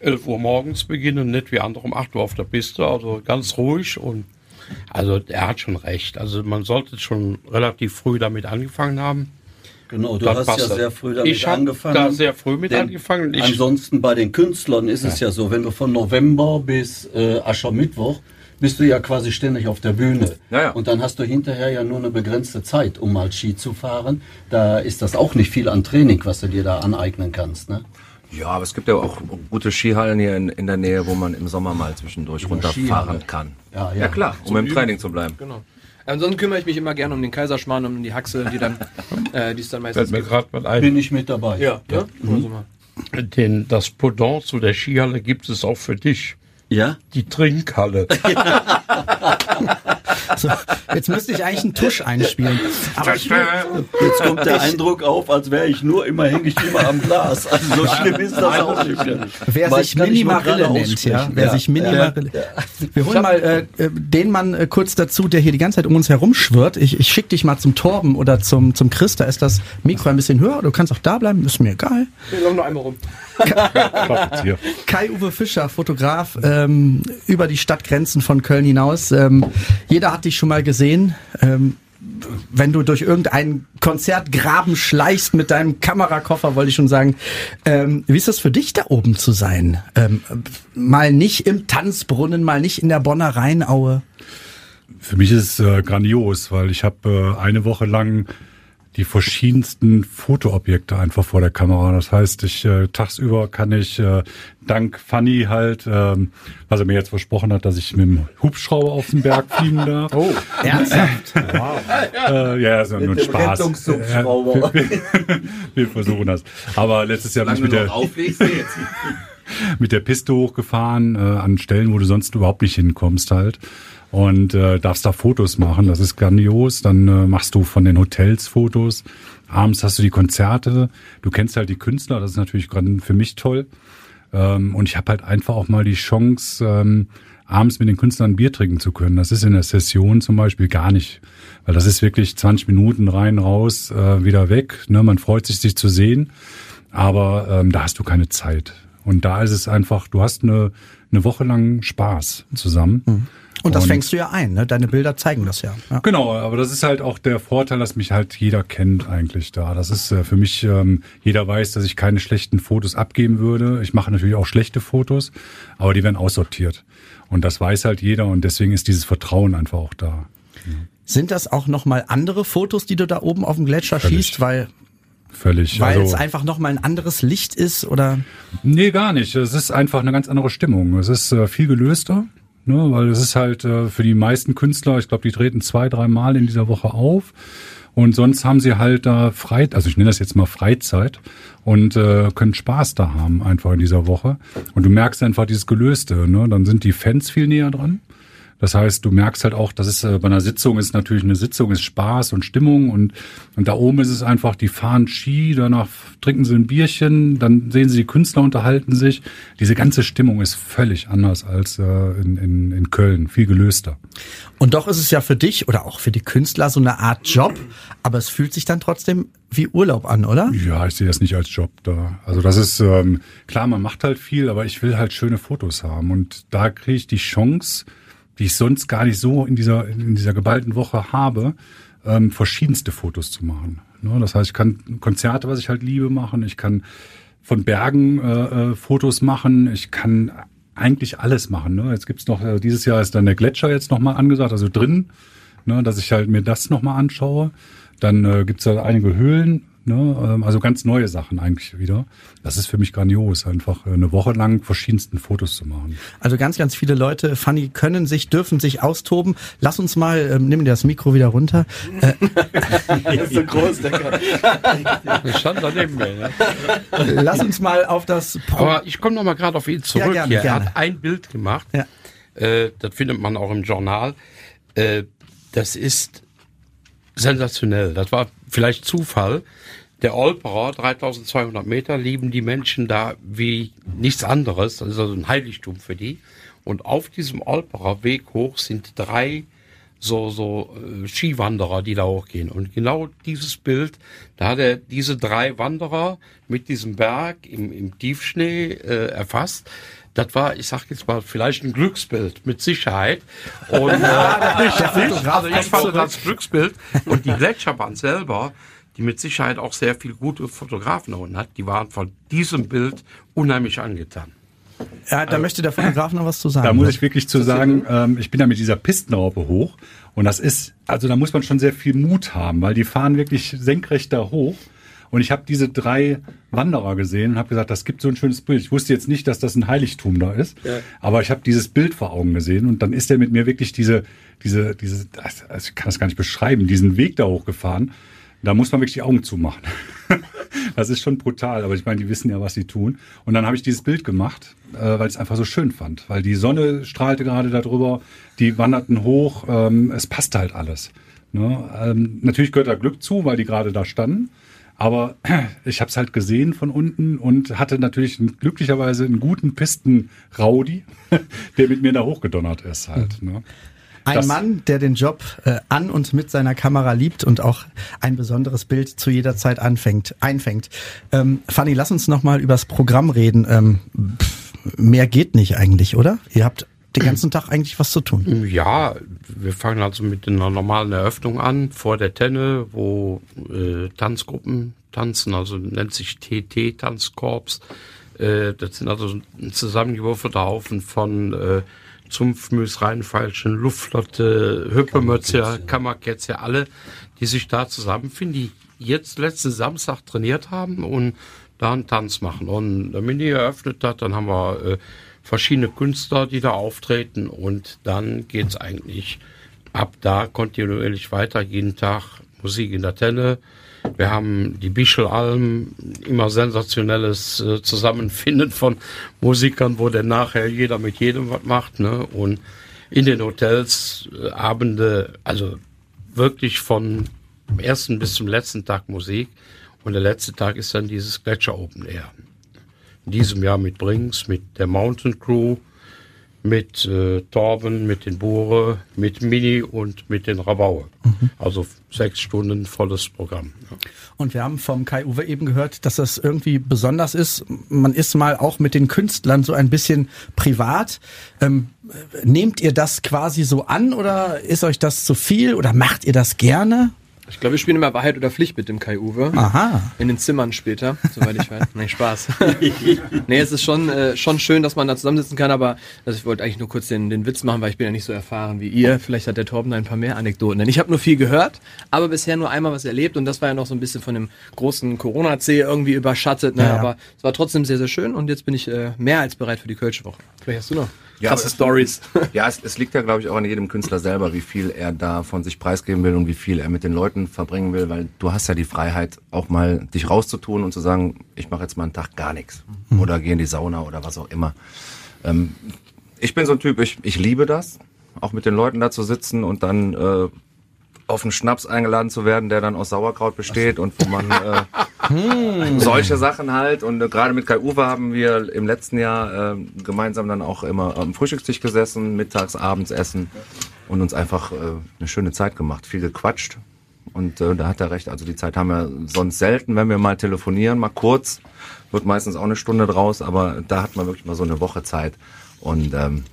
11 Uhr morgens beginnen, nicht wie andere um 8 Uhr auf der Piste, also ganz ruhig und also er hat schon recht. Also man sollte schon relativ früh damit angefangen haben. Genau, du hast ja sehr früh damit Ich angefangen. da sehr früh mit angefangen. Ich- ansonsten bei den Künstlern ist es ja so, wenn du von November bis äh, Aschermittwoch bist du ja quasi ständig auf der Bühne. Ja, ja. Und dann hast du hinterher ja nur eine begrenzte Zeit, um mal Ski zu fahren. Da ist das auch nicht viel an Training, was du dir da aneignen kannst. Ne? Ja, aber es gibt ja auch gute Skihallen hier in, in der Nähe, wo man im Sommer mal zwischendurch runterfahren Skihalle. kann. Ja, ja. ja klar, um im Training zu bleiben. Genau. Ansonsten kümmere ich mich immer gerne um den Kaiserschmarrn, um die Haxe, die dann, [LAUGHS] äh, die es dann Fällt meistens mir gibt. mal ein. Bin ich mit dabei. Ja, ja. Also mal. Den, das Pendant zu der Skihalle gibt es auch für dich. Ja? Die Trinkhalle. [LAUGHS] So, jetzt müsste ich eigentlich einen Tusch einspielen. Aber ich Jetzt kommt der Eindruck auf, als wäre ich nur immer hänge ich immer am Glas. Also so schlimm ist das auch nicht. wer Weil sich Minimarille nennt, ja. Wer sich Minimarille. Wir holen mal äh, äh, den Mann äh, kurz dazu, der hier die ganze Zeit um uns herumschwirrt. Ich, ich schick dich mal zum Torben oder zum, zum Chris. Da ist das Mikro ein bisschen höher. Du kannst auch da bleiben, ist mir egal. Wir laufen noch einmal rum. Kai-Uwe Fischer, Fotograf, ähm, über die Stadtgrenzen von Köln hinaus. Ähm, jeder hat dich schon mal gesehen. Ähm, wenn du durch irgendeinen Konzertgraben schleichst mit deinem Kamerakoffer, wollte ich schon sagen. Ähm, wie ist das für dich, da oben zu sein? Ähm, mal nicht im Tanzbrunnen, mal nicht in der Bonner Rheinaue. Für mich ist es äh, grandios, weil ich habe äh, eine Woche lang die verschiedensten Fotoobjekte einfach vor der Kamera. Das heißt, ich äh, tagsüber kann ich äh, dank Fanny halt, ähm, was er mir jetzt versprochen hat, dass ich mit dem Hubschrauber auf den Berg fliegen darf. [LAUGHS] Oh, Ernsthaft? [LAUGHS] äh, ja, ist ja nur ein dem Spaß. Ja, wir, [LAUGHS] wir versuchen das. Aber letztes Jahr bin ich mit der, jetzt. mit der Piste hochgefahren, äh, an Stellen, wo du sonst überhaupt nicht hinkommst halt. Und äh, darfst da Fotos machen, das ist grandios. Dann äh, machst du von den Hotels Fotos. Abends hast du die Konzerte. Du kennst halt die Künstler, das ist natürlich gerade für mich toll. Ähm, und ich habe halt einfach auch mal die Chance, ähm, abends mit den Künstlern Bier trinken zu können. Das ist in der Session zum Beispiel gar nicht. Weil das ist wirklich 20 Minuten rein, raus, äh, wieder weg. Ne? Man freut sich, sich zu sehen. Aber ähm, da hast du keine Zeit. Und da ist es einfach, du hast eine, eine Woche lang Spaß zusammen. Mhm. Und das und, fängst du ja ein, ne? Deine Bilder zeigen das ja. ja. Genau, aber das ist halt auch der Vorteil, dass mich halt jeder kennt eigentlich da. Das ist äh, für mich, ähm, jeder weiß, dass ich keine schlechten Fotos abgeben würde. Ich mache natürlich auch schlechte Fotos, aber die werden aussortiert. Und das weiß halt jeder und deswegen ist dieses Vertrauen einfach auch da. Sind das auch nochmal andere Fotos, die du da oben auf dem Gletscher Völlig. schießt? Weil Völlig. Weil also, es einfach nochmal ein anderes Licht ist, oder? Nee, gar nicht. Es ist einfach eine ganz andere Stimmung. Es ist äh, viel gelöster, ne, weil es ist halt äh, für die meisten Künstler, ich glaube, die treten zwei, drei Mal in dieser Woche auf. Und sonst haben sie halt da frei, also ich nenne das jetzt mal Freizeit und äh, können Spaß da haben einfach in dieser Woche. Und du merkst einfach dieses Gelöste, ne? Dann sind die Fans viel näher dran. Das heißt, du merkst halt auch, dass es äh, bei einer Sitzung ist natürlich eine Sitzung, ist Spaß und Stimmung und, und da oben ist es einfach, die fahren Ski, danach trinken sie ein Bierchen, dann sehen sie die Künstler unterhalten sich. Diese ganze Stimmung ist völlig anders als äh, in, in, in Köln, viel gelöster. Und doch ist es ja für dich oder auch für die Künstler so eine Art Job, aber es fühlt sich dann trotzdem wie Urlaub an, oder? Ja, ich sehe das nicht als Job da. Also das ist ähm, klar, man macht halt viel, aber ich will halt schöne Fotos haben und da kriege ich die Chance, die ich sonst gar nicht so in dieser, in dieser geballten Woche habe, ähm, verschiedenste Fotos zu machen. Ne? Das heißt, ich kann Konzerte, was ich halt liebe, machen. Ich kann von Bergen äh, äh, Fotos machen. Ich kann eigentlich alles machen. Ne? Jetzt gibt's noch, äh, dieses Jahr ist dann der Gletscher jetzt nochmal angesagt, also drin, ne, dass ich halt mir das nochmal anschaue. Dann äh, gibt's da einige Höhlen, Ne? Ähm, also ganz neue Sachen eigentlich wieder. Das ist für mich grandios, einfach äh, eine Woche lang verschiedensten Fotos zu machen. Also ganz, ganz viele Leute, Fanny, können sich, dürfen sich austoben. Lass uns mal, ähm, nimm dir das Mikro wieder runter. Äh, [LAUGHS] ist so groß, der Ich stand daneben mir. Ne? Lass uns mal auf das... Pro Aber ich komme noch mal gerade auf ihn zurück. Ja, gerne, Er hat ein Bild gemacht. Ja. Äh, das findet man auch im Journal. Äh, das ist sensationell. Das war vielleicht Zufall. Der Olperer, 3200 Meter, lieben die Menschen da wie nichts anderes. Das ist also ein Heiligtum für die. Und auf diesem Olperer Weg hoch sind drei so, so äh, Skiwanderer, die da hochgehen. Und genau dieses Bild, da hat er diese drei Wanderer mit diesem Berg im, im Tiefschnee äh, erfasst das war, ich sag jetzt mal, vielleicht ein Glücksbild, mit Sicherheit. Und äh, [LAUGHS] nicht, [LAUGHS] nicht, also ich fand das Glücksbild. Und die Gletscherbahn selber, die mit Sicherheit auch sehr viel gute Fotografen unten hat, die waren von diesem Bild unheimlich angetan. Ja, da also, möchte der Fotograf noch was zu sagen. Da muss ne? ich wirklich zu sagen, ähm, ich bin da mit dieser Pistenraupe hoch und das ist, also da muss man schon sehr viel Mut haben, weil die fahren wirklich senkrecht da hoch und ich habe diese drei Wanderer gesehen und habe gesagt, das gibt so ein schönes Bild. Ich wusste jetzt nicht, dass das ein Heiligtum da ist, ja. aber ich habe dieses Bild vor Augen gesehen und dann ist er mit mir wirklich diese, diese, diese, also ich kann das gar nicht beschreiben, diesen Weg da hochgefahren. Da muss man wirklich die Augen zumachen. [LAUGHS] das ist schon brutal, aber ich meine, die wissen ja, was sie tun. Und dann habe ich dieses Bild gemacht, äh, weil ich es einfach so schön fand, weil die Sonne strahlte gerade darüber, die wanderten hoch, ähm, es passte halt alles. Ne? Ähm, natürlich gehört da Glück zu, weil die gerade da standen. Aber [CLEARS THROAT] ich habe es halt gesehen von unten und hatte natürlich glücklicherweise einen guten Pisten-Raudi, [LAUGHS] der mit mir da hochgedonnert ist halt. Ne? Ein das Mann, der den Job äh, an und mit seiner Kamera liebt und auch ein besonderes Bild zu jeder Zeit anfängt, einfängt. Ähm, Fanny, lass uns noch mal übers Programm reden. Ähm, pff, mehr geht nicht eigentlich, oder? Ihr habt den ganzen Tag eigentlich was zu tun. Ja, wir fangen also mit einer normalen Eröffnung an, vor der Tenne, wo äh, Tanzgruppen tanzen, also nennt sich TT Tanzkorps. Äh, das sind also ein zusammengewürfelter Haufen von äh, Zumpfmüs, Rheinfeilchen, Luftflotte, Hüppemötze, Kammerkätze, alle, die sich da zusammenfinden, die jetzt letzten Samstag trainiert haben und da einen Tanz machen. Und wenn die eröffnet hat, dann haben wir äh, verschiedene Künstler, die da auftreten und dann geht's eigentlich ab da kontinuierlich weiter, jeden Tag Musik in der Tenne. Wir haben die Bischelalm, immer sensationelles äh, Zusammenfinden von Musikern, wo dann nachher jeder mit jedem was macht. Ne? Und in den Hotels äh, Abende, also wirklich von ersten bis zum letzten Tag Musik. Und der letzte Tag ist dann dieses Gletscher Open Air. In diesem Jahr mit Brings, mit der Mountain Crew, mit äh, Torben, mit den Bure, mit Mini und mit den Rabaue. Mhm. Also sechs Stunden volles Programm. Ja. Und wir haben vom Kai-Uwe eben gehört, dass das irgendwie besonders ist. Man ist mal auch mit den Künstlern so ein bisschen privat. Ähm, nehmt ihr das quasi so an oder ist euch das zu viel oder macht ihr das gerne? Ich glaube, wir spielen immer Wahrheit oder Pflicht mit dem Kai Uwe. Aha. In den Zimmern später, soweit ich weiß. nee, Spaß. [LAUGHS] nee, es ist schon, äh, schon schön, dass man da zusammensitzen kann, aber also ich wollte eigentlich nur kurz den, den Witz machen, weil ich bin ja nicht so erfahren wie ihr. Vielleicht hat der Torben ein paar mehr Anekdoten. Denn ich habe nur viel gehört, aber bisher nur einmal was erlebt und das war ja noch so ein bisschen von dem großen Corona-C irgendwie überschattet. Ne? Ja, ja. Aber es war trotzdem sehr, sehr schön und jetzt bin ich äh, mehr als bereit für die Kölsche Woche. Vielleicht hast du noch ja, krasse Stories. [LAUGHS] Ja, es, es liegt ja, glaube ich, auch an jedem Künstler selber, wie viel er da von sich preisgeben will und wie viel er mit den Leuten verbringen will, weil du hast ja die Freiheit, auch mal dich rauszutun und zu sagen, ich mache jetzt mal einen Tag gar nichts mhm. oder gehe in die Sauna oder was auch immer. Ähm, ich bin so ein Typ, ich, ich liebe das, auch mit den Leuten da zu sitzen und dann äh, auf einen Schnaps eingeladen zu werden, der dann aus Sauerkraut besteht und wo man äh, hm. solche Sachen halt. Und äh, gerade mit Kai Uwe haben wir im letzten Jahr äh, gemeinsam dann auch immer am Frühstückstisch gesessen, mittags, abends essen und uns einfach äh, eine schöne Zeit gemacht, viel gequatscht. Und äh, da hat er recht, also die Zeit haben wir sonst selten, wenn wir mal telefonieren, mal kurz, wird meistens auch eine Stunde draus, aber da hat man wirklich mal so eine Woche Zeit. Und ähm,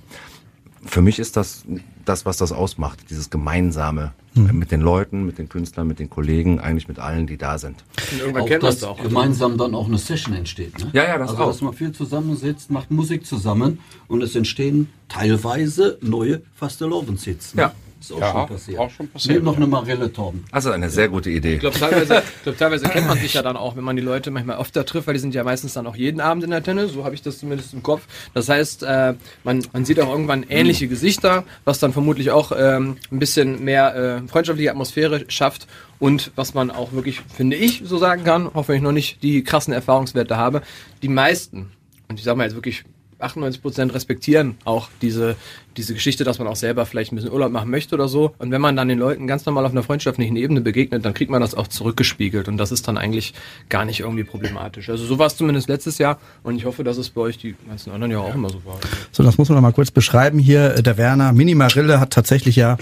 für mich ist das das, was das ausmacht, dieses Gemeinsame mhm. mit den Leuten, mit den Künstlern, mit den Kollegen, eigentlich mit allen, die da sind. Und irgendwann auch, kennt dass auch. gemeinsam dann auch eine Session entsteht. Ne? Ja, ja, das also, auch. dass man viel zusammensitzt, macht Musik zusammen und es entstehen teilweise neue Fastelovensits. Ne? Ja. Ist auch, ja, schon passiert. auch schon passiert. Nimm noch eine Marille, Torben. Also eine sehr gute Idee. Ich glaube, teilweise, glaub, teilweise kennt man sich ja dann auch, wenn man die Leute manchmal öfter trifft, weil die sind ja meistens dann auch jeden Abend in der Tennis, so habe ich das zumindest im Kopf. Das heißt, äh, man, man sieht auch irgendwann ähnliche Gesichter, was dann vermutlich auch ähm, ein bisschen mehr äh, freundschaftliche Atmosphäre schafft und was man auch wirklich, finde ich, so sagen kann, auch wenn ich noch nicht die krassen Erfahrungswerte habe, die meisten, und ich sage mal jetzt wirklich 98 Prozent respektieren auch diese, diese Geschichte, dass man auch selber vielleicht ein bisschen Urlaub machen möchte oder so. Und wenn man dann den Leuten ganz normal auf einer freundschaftlichen Ebene begegnet, dann kriegt man das auch zurückgespiegelt. Und das ist dann eigentlich gar nicht irgendwie problematisch. Also so war es zumindest letztes Jahr. Und ich hoffe, dass es bei euch die ganzen anderen Jahre auch immer so war. So, das muss man noch mal kurz beschreiben hier. Der Werner Minimarille hat tatsächlich ja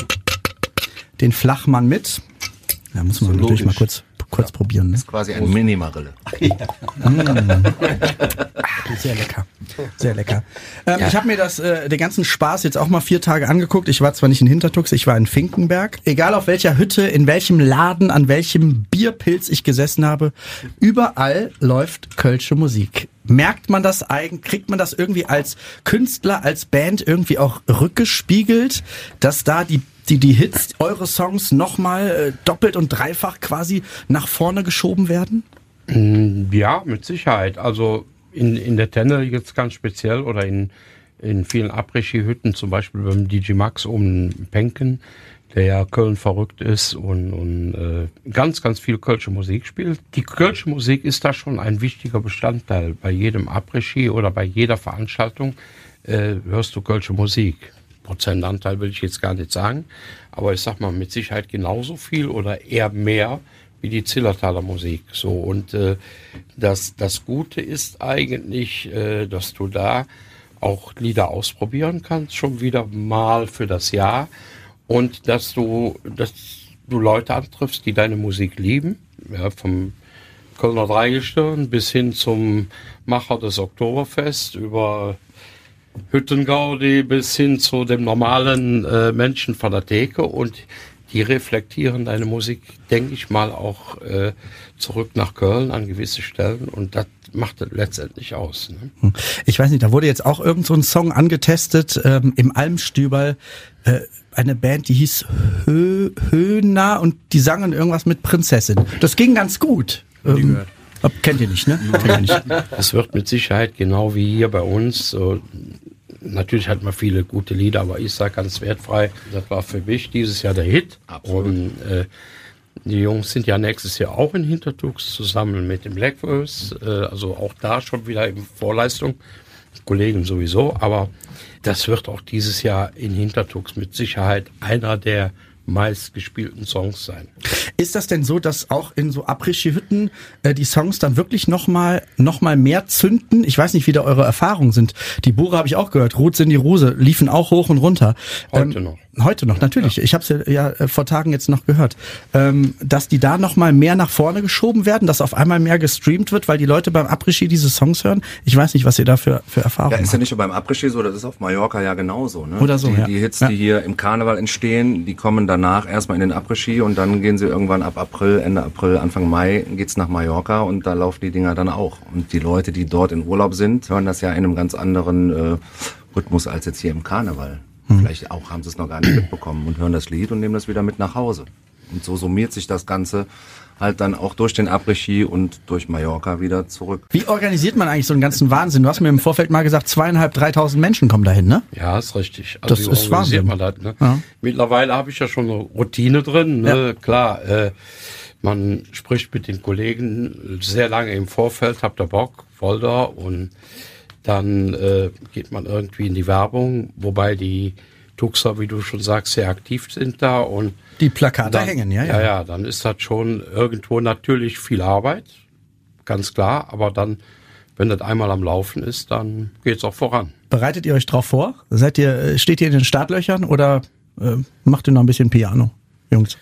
den Flachmann mit. Da muss man natürlich logisch. mal kurz kurz ja. probieren. Ne? Das ist quasi ein Mini-Marille. [LAUGHS] mm. Sehr lecker. Sehr lecker. Ähm, ja. Ich habe mir das, äh, den ganzen Spaß jetzt auch mal vier Tage angeguckt. Ich war zwar nicht in Hintertux, ich war in Finkenberg. Egal auf welcher Hütte, in welchem Laden, an welchem Bierpilz ich gesessen habe, überall läuft kölsche Musik. Merkt man das eigentlich, kriegt man das irgendwie als Künstler, als Band irgendwie auch rückgespiegelt, dass da die die, die Hits, eure Songs nochmal äh, doppelt und dreifach quasi nach vorne geschoben werden? Mm, ja, mit Sicherheit. Also in, in der Tenne jetzt ganz speziell oder in, in vielen Après-Ski-Hütten, zum Beispiel beim DJ Max in Penken, der ja Köln verrückt ist und, und äh, ganz, ganz viel Kölsche Musik spielt. Die Kölsche Musik ist da schon ein wichtiger Bestandteil. Bei jedem Après-Ski oder bei jeder Veranstaltung äh, hörst du Kölsche Musik. Prozentanteil will ich jetzt gar nicht sagen, aber ich sag mal mit Sicherheit genauso viel oder eher mehr wie die Zillertaler Musik. So und äh, das das Gute ist eigentlich, äh, dass du da auch Lieder ausprobieren kannst, schon wieder mal für das Jahr und dass du dass du Leute antriffst, die deine Musik lieben, ja, vom Kölner Dreigestirn bis hin zum Macher des Oktoberfest über Hüttengaudi bis hin zu dem normalen äh, Menschen von der Theke und die reflektieren deine Musik, denke ich mal, auch äh, zurück nach Köln an gewisse Stellen und das macht das letztendlich aus. Ne? Hm. Ich weiß nicht, da wurde jetzt auch irgend so ein Song angetestet ähm, im Almstüberl. Äh, eine Band, die hieß Hö Höhner und die sangen irgendwas mit Prinzessin. Das ging ganz gut. Ähm, kennt ihr nicht, ne? Es wird mit Sicherheit genau wie hier bei uns so natürlich hat man viele gute Lieder, aber ich sage ganz wertfrei, das war für mich dieses Jahr der Hit. Absolut. Und äh, die Jungs sind ja nächstes Jahr auch in Hintertux zusammen mit dem Blackverse, äh, also auch da schon wieder in Vorleistung. Kollegen sowieso, aber das wird auch dieses Jahr in Hintertux mit Sicherheit einer der meistgespielten Songs sein. Ist das denn so, dass auch in so Après-Ski-Hütten äh, die Songs dann wirklich nochmal noch mal mehr zünden? Ich weiß nicht, wie da eure Erfahrungen sind. Die Bure habe ich auch gehört. Rot sind die Rose, liefen auch hoch und runter. Heute noch. Heute noch, natürlich. Ich habe es ja, ja äh, vor Tagen jetzt noch gehört. Ähm, dass die da nochmal mehr nach vorne geschoben werden, dass auf einmal mehr gestreamt wird, weil die Leute beim Après-Ski diese Songs hören. Ich weiß nicht, was ihr da für, für Erfahrungen Ja, ist ja habt. nicht nur beim Après-Ski so, das ist auf Mallorca ja genauso. Ne? Oder so, die, ja. die Hits, Ja. die hier im Karneval entstehen, die kommen danach erstmal in den Après-Ski und dann gehen sie irgendwann ab April, Ende April, Anfang Mai geht's nach Mallorca und da laufen die Dinger dann auch. Und die Leute, die dort in Urlaub sind, hören das ja in einem ganz anderen äh, Rhythmus als jetzt hier im Karneval. Hm. Vielleicht auch haben sie es noch gar nicht mitbekommen und hören das Lied und nehmen das wieder mit nach Hause. Und so summiert sich das Ganze halt dann auch durch den Après-Ski und durch Mallorca wieder zurück. Wie organisiert man eigentlich so einen ganzen Wahnsinn? Du hast mir im Vorfeld mal gesagt, zweieinhalb, dreitausend Menschen kommen dahin, ne? Ja, ist richtig. Das wie ist Wahnsinn. Man das, ne? Ja. Mittlerweile habe ich ja schon eine Routine drin. Ne? Klar, äh, man spricht mit den Kollegen sehr lange im Vorfeld, habt ihr Bock, wollt ihr und dann äh, geht man irgendwie in die Werbung, wobei die Tuxer, wie du schon sagst, sehr aktiv sind da und Die Plakate dann, hängen, ja, ja. ja. Ja, dann ist das schon irgendwo natürlich viel Arbeit, ganz klar, aber dann, wenn das einmal am Laufen ist, dann geht's auch voran. Bereitet ihr euch drauf vor? Seid ihr, äh, steht ihr in den Startlöchern oder äh, macht ihr noch ein bisschen Piano, Jungs?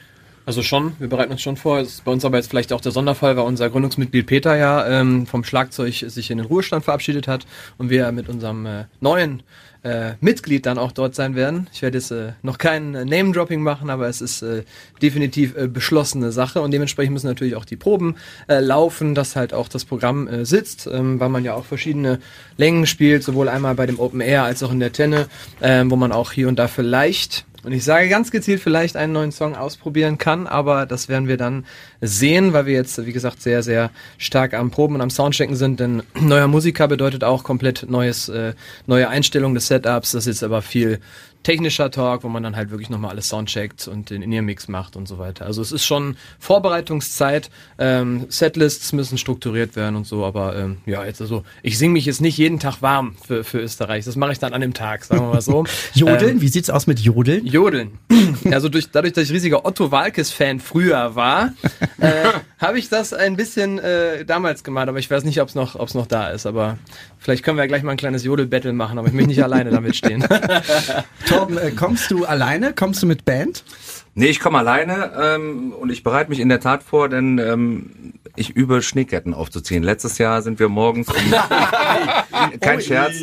Also schon, wir bereiten uns schon vor. Es ist bei uns aber jetzt vielleicht auch der Sonderfall, weil unser Gründungsmitglied Peter ja ähm, vom Schlagzeug sich in den Ruhestand verabschiedet hat und wir mit unserem äh, neuen äh, Mitglied dann auch dort sein werden. Ich werde jetzt äh, noch kein äh, Name-Dropping machen, aber es ist äh, definitiv äh, beschlossene Sache und dementsprechend müssen natürlich auch die Proben äh, laufen, dass halt auch das Programm äh, sitzt, ähm, weil man ja auch verschiedene Längen spielt, sowohl einmal bei dem Open Air als auch in der Tenne, ähm, wo man auch hier und da vielleicht und ich sage ganz gezielt vielleicht einen neuen Song ausprobieren kann, aber das werden wir dann sehen, weil wir jetzt, wie gesagt, sehr, sehr stark am Proben und am Soundchecken sind, denn neuer Musiker bedeutet auch komplett neues, äh, neue Einstellung des Setups. Das ist jetzt aber viel technischer Talk, wo man dann halt wirklich nochmal alles soundcheckt und den In-Ear-Mix macht und so weiter. Also es ist schon Vorbereitungszeit, ähm, Setlists müssen strukturiert werden und so, aber ähm, ja, jetzt also, ich singe mich jetzt nicht jeden Tag warm für, für Österreich. Das mache ich dann an dem Tag, sagen wir mal so. [LAUGHS] Jodeln? Ähm, Wie sieht's aus mit Jodeln? Jodeln. [LAUGHS] Also durch, dadurch, dass ich riesiger Otto Walkes-Fan früher war, äh, [LAUGHS] habe ich das ein bisschen äh, damals gemacht, aber ich weiß nicht, ob es noch, ob's noch da ist. Aber vielleicht können wir ja gleich mal ein kleines Jodel-Battle machen, aber ich möchte nicht alleine damit stehen. [LAUGHS] Torben, äh, kommst du alleine? Kommst du mit Band? Nee, ich komme alleine ähm, und ich bereite mich in der Tat vor, denn ähm, ich übe Schneeketten aufzuziehen. Letztes Jahr sind wir morgens um [LAUGHS] kein Scherz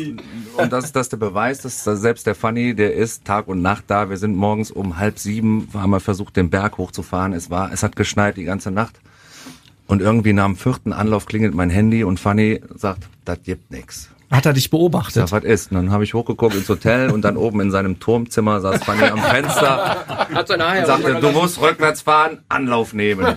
und das ist das der Beweis, dass selbst der Funny, der ist Tag und Nacht da. Wir sind morgens um halb sieben, haben wir versucht, den Berg hochzufahren. Es war, es hat geschneit die ganze Nacht. Und irgendwie nach dem vierten Anlauf klingelt mein Handy und Funny sagt, das gibt nix. Hat er dich Ich beobachtet? sag, was ist? Und dann habe ich hochgeguckt ins Hotel und dann oben in seinem Turmzimmer saß Fanny am Fenster [LAUGHS] Hat seine Haare und sagte, du musst rückwärts fahren, Anlauf nehmen.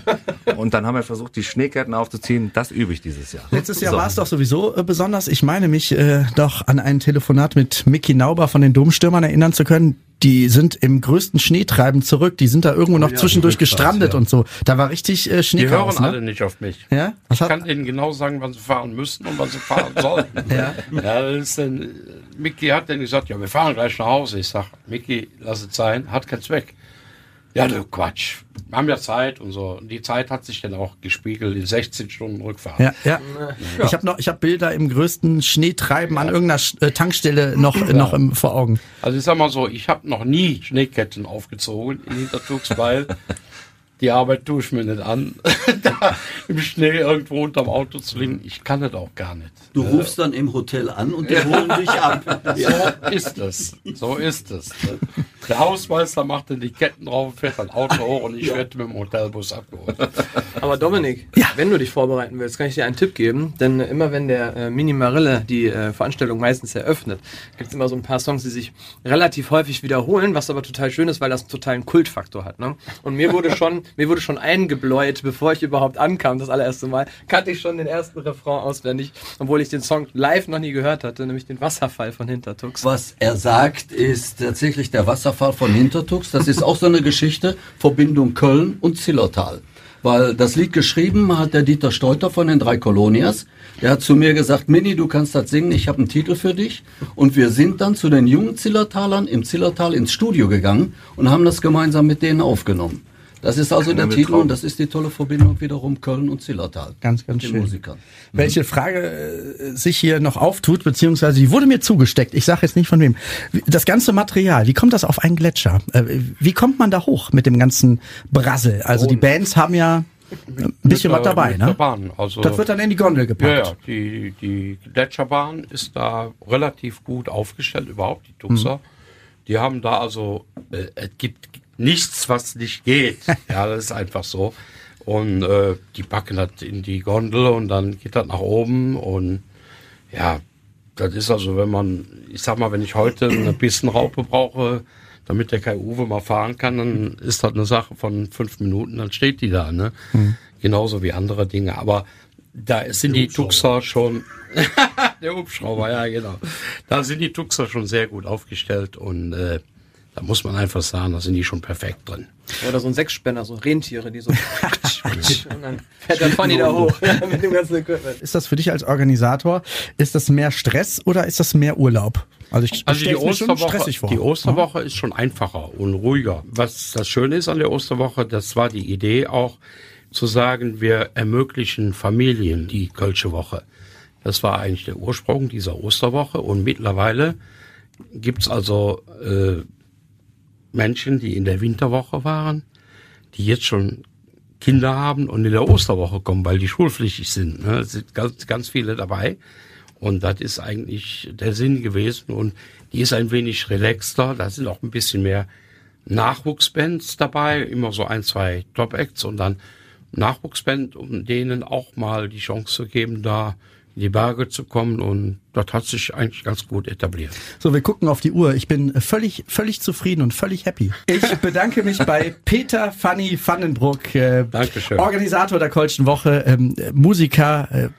Und dann haben wir versucht, die Schneeketten aufzuziehen. Das übe ich dieses Jahr. Letztes Jahr So. war es doch sowieso äh, besonders. Ich meine mich äh, doch an ein Telefonat mit Mickey Nauber von den Domstürmern erinnern zu können. Die sind im größten Schneetreiben zurück. Die sind da irgendwo noch zwischendurch Rückwärts, gestrandet ja. und so. Da war richtig äh, Die Schneechaos. hören alle Ne? nicht auf mich. Ja? Was Ich hat, kann ihnen genau sagen, wann sie fahren müssen und wann sie fahren [LAUGHS] sollen. Ja. ja dann, Micky hat dann gesagt, ja, wir fahren gleich nach Hause. Ich sag, Micky, lass es sein, hat keinen Zweck. Ja, du Quatsch. Wir haben ja Zeit und so. Und die Zeit hat sich dann auch gespiegelt in 16 Stunden Rückfahrt. ja, ja. Ich habe noch, ich habe Bilder im größten Schneetreiben an irgendeiner äh, Tankstelle noch noch im, vor Augen. Also ich sag mal so, ich habe noch nie Schneeketten aufgezogen in Hintertux, weil [LAUGHS] die Arbeit tue ich mir nicht an, [LAUGHS] da im Schnee irgendwo unterm Auto zu liegen. Ich kann das auch gar nicht. Du rufst dann im Hotel an und die holen dich ab. [LAUGHS] So ist es. So ist es. Der Hausmeister macht dann die Ketten drauf, fährt ein Auto hoch und ich werde mit dem Hotelbus abgeholt. Aber Dominik, wenn du dich vorbereiten willst, kann ich dir einen Tipp geben. Denn äh, immer wenn der äh, Mini Marille die äh, Veranstaltung meistens eröffnet, gibt es immer so ein paar Songs, die sich relativ häufig wiederholen, was aber total schön ist, weil das einen totalen Kultfaktor hat. Ne? Und mir wurde schon, mir wurde schon eingebläut, bevor ich überhaupt ankam, das allererste Mal, kannte ich schon den ersten Refrain auswendig, obwohl ich den Song live noch nie gehört hatte, nämlich den Wasserfall von Hintertux. Was er sagt, ist tatsächlich der Wasserfall von Hintertux. Das ist auch so eine Geschichte, Verbindung Köln und Zillertal. Weil das Lied geschrieben hat der Dieter Steuter von den drei Kolonias. Der hat zu mir gesagt, Mini, du kannst das singen, ich habe einen Titel für dich. Und wir sind dann zu den jungen Zillertalern im Zillertal ins Studio gegangen und haben das gemeinsam mit denen aufgenommen. Das ist also der Titel und das ist die tolle Verbindung wiederum Köln und Zillertal. Ganz, ganz schön. Musikern. Welche Frage äh, sich hier noch auftut, beziehungsweise die wurde mir zugesteckt. Ich sage jetzt nicht von wem. Das ganze Material, wie kommt das auf einen Gletscher? Äh, Wie kommt man da hoch mit dem ganzen Brassel? Also die Bands haben ja ein bisschen was Mit der- dabei, mit der ne? Bahn. Also, Das wird dann in die Gondel ja, gepackt. ja, die, die Gletscherbahn ist da relativ gut aufgestellt, überhaupt die Tuxer. Die haben da also, äh, es gibt nichts, was nicht geht. [LAUGHS] ja, das ist einfach so. Und äh, die packen das in die Gondel und dann geht das nach oben und ja, das ist also, wenn man, ich sag mal, wenn ich heute eine Pissenraupe brauche, damit der Kai Uwe mal fahren kann, dann ist das eine Sache von fünf Minuten, dann steht die da, ne? Genauso wie andere Dinge. Aber da sind die Tuxer schon, [LAUGHS] der Hubschrauber, ja, genau. Da sind die Tuxer schon sehr gut aufgestellt und äh, da muss man einfach sagen, da sind die schon perfekt drin. Oder so ein Sechsspänner, so Rentiere, die so. [LAUGHS] [LAUGHS] und dann fährt der Fanny da hoch [LAUGHS] mit dem ganzen Equipment. Ist das für dich als Organisator, ist das mehr Stress oder ist das mehr Urlaub? Also ich Also die stell's mir schon Osterwoche, die Osterwoche ist schon einfacher und ruhiger. Was das Schöne ist an der Osterwoche, das war die Idee auch zu sagen, wir ermöglichen Familien die Kölsche Woche. Das war eigentlich der Ursprung dieser Osterwoche und mittlerweile gibt's also äh, Menschen, die in der Winterwoche waren, die jetzt schon Kinder haben und in der Osterwoche kommen, weil die schulpflichtig sind. Ne? Es sind ganz, ganz viele dabei. Und das ist eigentlich der Sinn gewesen. Und die ist ein wenig relaxter. Da sind auch ein bisschen mehr Nachwuchsbands dabei. Immer so ein, zwei Top-Acts und dann Nachwuchsband, um denen auch mal die Chance zu geben, da in die Berge zu kommen. Und das hat sich eigentlich ganz gut etabliert. So, wir gucken auf die Uhr. Ich bin völlig, völlig zufrieden und völlig happy. Ich bedanke mich bei Peter Fanny Vandenbruck, äh, Dankeschön. Organisator der Kolschen Woche, ähm, äh, Musiker, äh,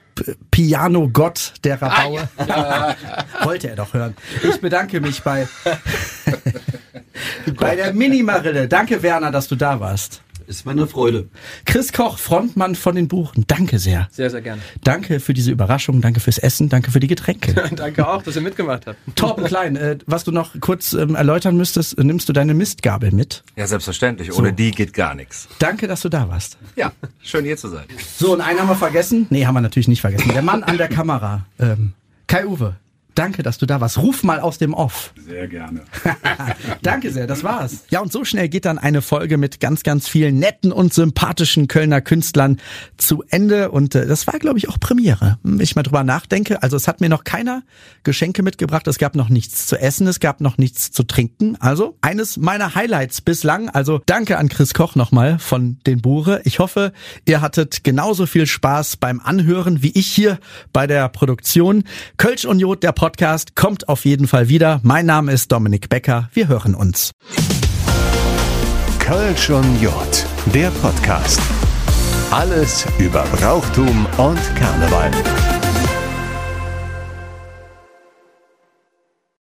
Piano-Gott der Rabaue. [LAUGHS] Wollte er doch hören. Ich bedanke mich bei, [LAUGHS] bei der Mini-Marille. Danke, Werner, dass du da warst. Ist mir eine Freude. Chris Koch, Frontmann von den Buchen. Danke sehr. Sehr, sehr gerne. Danke für diese Überraschung, danke fürs Essen, danke für die Getränke. [LAUGHS] Danke auch, dass ihr mitgemacht habt. Torben Klein, äh, was du noch kurz ähm, erläutern müsstest, äh, nimmst du deine Mistgabel mit? Ja, selbstverständlich. Ohne die geht gar nichts. Danke, dass du da warst. Ja, schön hier zu sein. So, und einen haben wir vergessen. Nee, haben wir natürlich nicht vergessen. Der Mann an der Kamera. Ähm, Kai Uwe. Danke, dass du da warst. Ruf mal aus dem Off. Sehr gerne. [LAUGHS] Danke sehr, das war's. Ja, und so schnell geht dann eine Folge mit ganz, ganz vielen netten und sympathischen Kölner Künstlern zu Ende. Und äh, das war, glaube ich, auch Premiere. Wenn ich mal drüber nachdenke. Also es hat mir noch keiner Geschenke mitgebracht. Es gab noch nichts zu essen, es gab noch nichts zu trinken. Also eines meiner Highlights bislang. Also danke an Chris Koch nochmal von den Bure. Ich hoffe, ihr hattet genauso viel Spaß beim Anhören wie ich hier bei der Produktion. Kölsch und Jod, der Podcast, kommt auf jeden Fall wieder. Mein Name ist Dominik Becker. Wir hören uns. Kölsch und Jod, der Podcast. Alles über Brauchtum und Karneval.